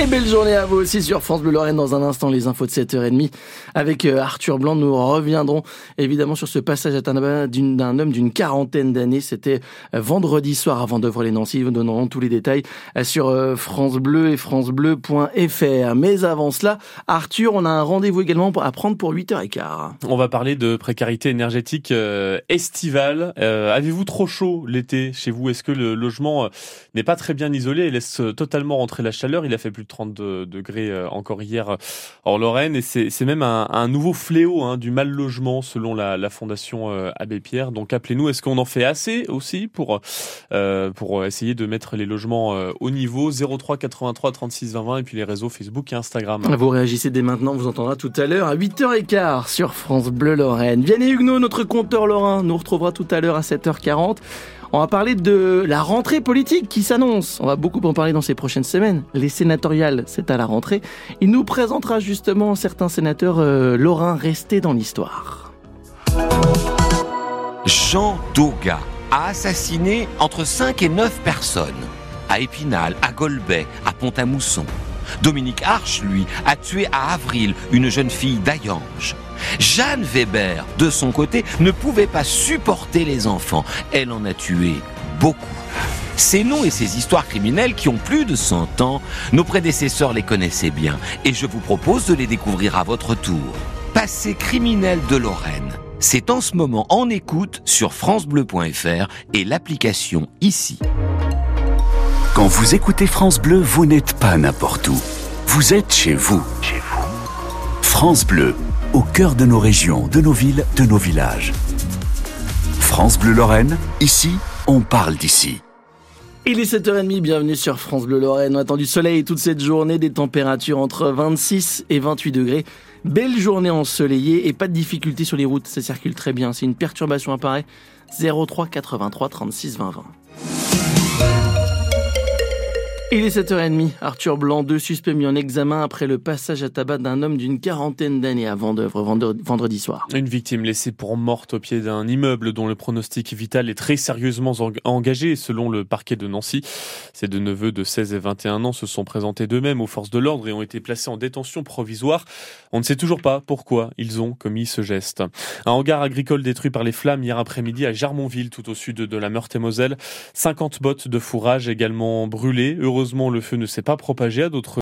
Et belle journée à vous aussi sur France Bleu Lorraine. Dans un instant, les infos de 7h30 avec euh, Arthur Blanc. Nous reviendrons évidemment sur ce passage à d'un homme d'une quarantaine d'années. C'était euh, vendredi soir avant d'ouvrir les Nancy. Nous donnerons tous les détails euh, sur France Bleu et francebleu.fr. Mais avant cela, Arthur, on a un rendez-vous également à prendre pour 8h15. On va parler de précarité énergétique estivale. Avez-vous trop chaud l'été chez vous? Est-ce que le logement n'est pas très bien isolé et laisse totalement rentrer la chaleur? Il a fait plus 30 degrés euh, encore hier en Lorraine. Et c'est même un, nouveau fléau hein, du mal logement selon la, Fondation euh, Abbé Pierre. Donc appelez-nous. Est-ce qu'on en fait assez aussi pour, euh, pour essayer de mettre les logements au niveau? 03 83 36 20 20 et puis les réseaux Facebook et Instagram. Vous réagissez dès maintenant, vous entendra tout à l'heure à 8h15 sur France Bleu Lorraine. Vianney Huguenot, notre compteur lorrain, nous retrouvera tout à l'heure à 7h40. On va parler de la rentrée politique qui s'annonce. On va beaucoup en parler dans ces prochaines semaines. Les sénatoriales, c'est à la rentrée. Il nous présentera justement certains sénateurs euh, lorrains restés dans l'histoire. Jean Doga a assassiné entre 5 et 9 personnes. À Épinal, à Golbet, à Pont-à-Mousson. Dominique Arche, lui, a tué à Avril une jeune fille d'Ayange. Jeanne Weber, de son côté, ne pouvait pas supporter les enfants. Elle en a tué beaucoup. Ces noms et ces histoires criminelles qui ont plus de 100 ans, nos prédécesseurs les connaissaient bien et je vous propose de les découvrir à votre tour. Passé criminel de Lorraine. C'est en ce moment en écoute sur francebleu.fr et l'application ici. Quand vous écoutez France Bleu, vous n'êtes pas n'importe où. Vous êtes chez vous. Chez vous. France Bleu, au cœur de nos régions, de nos villes, de nos villages. France Bleu Lorraine, ici, on parle d'ici. Il est 7h30, bienvenue sur France Bleu Lorraine. On attend du soleil toute cette journée, des températures entre 26 et 28 degrés. Belle journée ensoleillée et pas de difficulté sur les routes, ça circule très bien. Si une perturbation apparaît, 03 83 36 20 20. Il est 7h30. Arthur Blanc, deux suspects mis en examen après le passage à tabac d'un homme d'une quarantaine d'années à Vendœuvre vendredi soir. Une victime laissée pour morte au pied d'un immeuble dont le pronostic vital est très sérieusement engagé selon le parquet de Nancy. Ces deux neveux de 16 et 21 ans se sont présentés d'eux-mêmes aux forces de l'ordre et ont été placés en détention provisoire. On ne sait toujours pas pourquoi ils ont commis ce geste. Un hangar agricole détruit par les flammes hier après-midi à Jarmonville, tout au sud de la Meurthe-et-Moselle. 50 bottes de fourrage également brûlées. Heureusement, le feu ne s'est pas propagé à d'autres